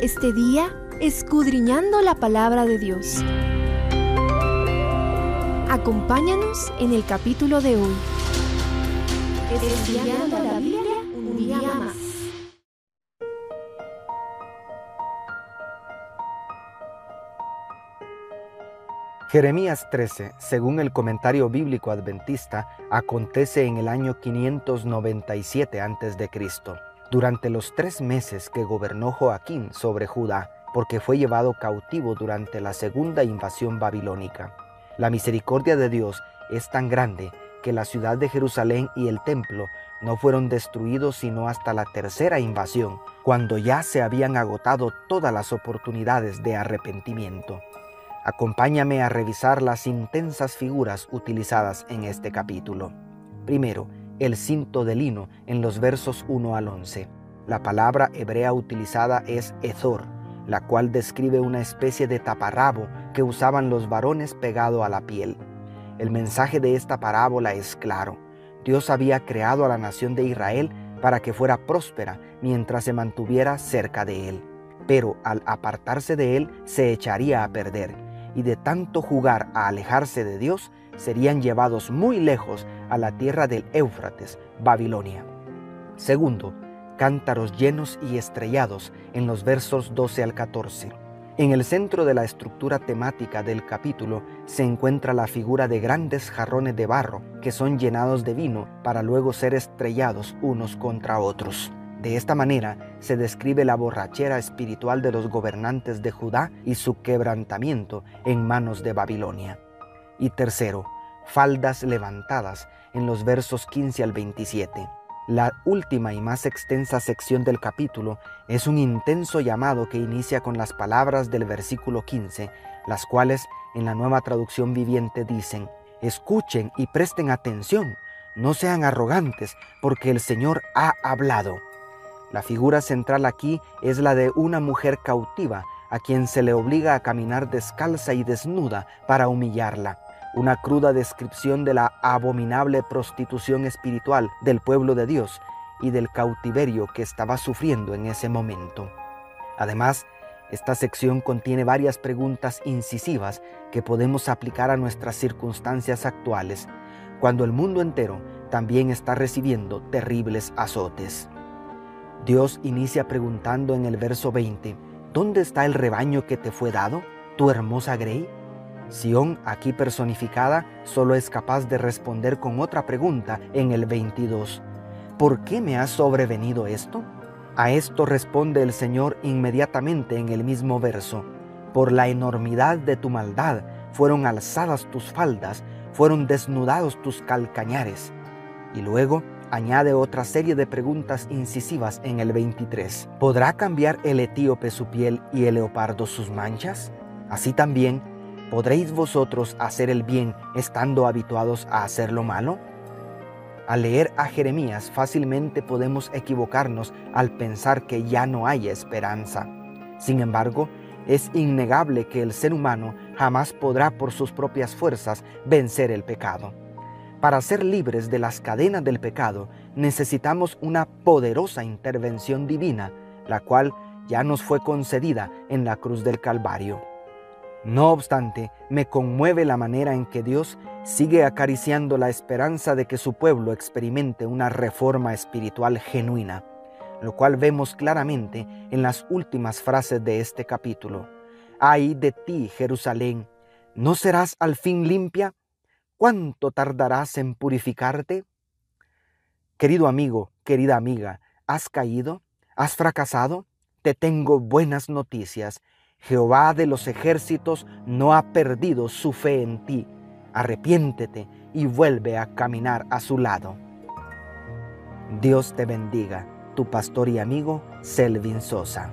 Este día escudriñando la palabra de Dios. Acompáñanos en el capítulo de hoy. Estudiando la Biblia un día más. Jeremías 13, según el comentario bíblico adventista, acontece en el año 597 a.C., durante los tres meses que gobernó Joaquín sobre Judá, porque fue llevado cautivo durante la segunda invasión babilónica. La misericordia de Dios es tan grande que la ciudad de Jerusalén y el templo no fueron destruidos sino hasta la tercera invasión, cuando ya se habían agotado todas las oportunidades de arrepentimiento. Acompáñame a revisar las intensas figuras utilizadas en este capítulo. Primero, el cinto de lino en los versos 1 al 11. La palabra hebrea utilizada es ezor, la cual describe una especie de taparrabo que usaban los varones pegado a la piel. El mensaje de esta parábola es claro. Dios había creado a la nación de Israel para que fuera próspera mientras se mantuviera cerca de él. Pero al apartarse de él se echaría a perder y de tanto jugar a alejarse de Dios, serían llevados muy lejos a la tierra del Éufrates, Babilonia. Segundo, cántaros llenos y estrellados en los versos 12 al 14. En el centro de la estructura temática del capítulo se encuentra la figura de grandes jarrones de barro que son llenados de vino para luego ser estrellados unos contra otros. De esta manera se describe la borrachera espiritual de los gobernantes de Judá y su quebrantamiento en manos de Babilonia. Y tercero, faldas levantadas en los versos 15 al 27. La última y más extensa sección del capítulo es un intenso llamado que inicia con las palabras del versículo 15, las cuales en la nueva traducción viviente dicen, escuchen y presten atención, no sean arrogantes, porque el Señor ha hablado. La figura central aquí es la de una mujer cautiva a quien se le obliga a caminar descalza y desnuda para humillarla. Una cruda descripción de la abominable prostitución espiritual del pueblo de Dios y del cautiverio que estaba sufriendo en ese momento. Además, esta sección contiene varias preguntas incisivas que podemos aplicar a nuestras circunstancias actuales, cuando el mundo entero también está recibiendo terribles azotes. Dios inicia preguntando en el verso 20, ¿dónde está el rebaño que te fue dado, tu hermosa Grey? Sión, aquí personificada, solo es capaz de responder con otra pregunta en el 22. ¿Por qué me ha sobrevenido esto? A esto responde el Señor inmediatamente en el mismo verso. Por la enormidad de tu maldad fueron alzadas tus faldas, fueron desnudados tus calcañares. Y luego añade otra serie de preguntas incisivas en el 23. ¿Podrá cambiar el etíope su piel y el leopardo sus manchas? Así también, ¿podréis vosotros hacer el bien estando habituados a hacer lo malo? Al leer a Jeremías fácilmente podemos equivocarnos al pensar que ya no hay esperanza. Sin embargo, es innegable que el ser humano jamás podrá por sus propias fuerzas vencer el pecado. Para ser libres de las cadenas del pecado necesitamos una poderosa intervención divina, la cual ya nos fue concedida en la cruz del Calvario. No obstante, me conmueve la manera en que Dios sigue acariciando la esperanza de que su pueblo experimente una reforma espiritual genuina, lo cual vemos claramente en las últimas frases de este capítulo. Ay de ti, Jerusalén, ¿no serás al fin limpia? ¿Cuánto tardarás en purificarte? Querido amigo, querida amiga, ¿has caído? ¿Has fracasado? Te tengo buenas noticias. Jehová de los ejércitos no ha perdido su fe en ti. Arrepiéntete y vuelve a caminar a su lado. Dios te bendiga, tu pastor y amigo Selvin Sosa.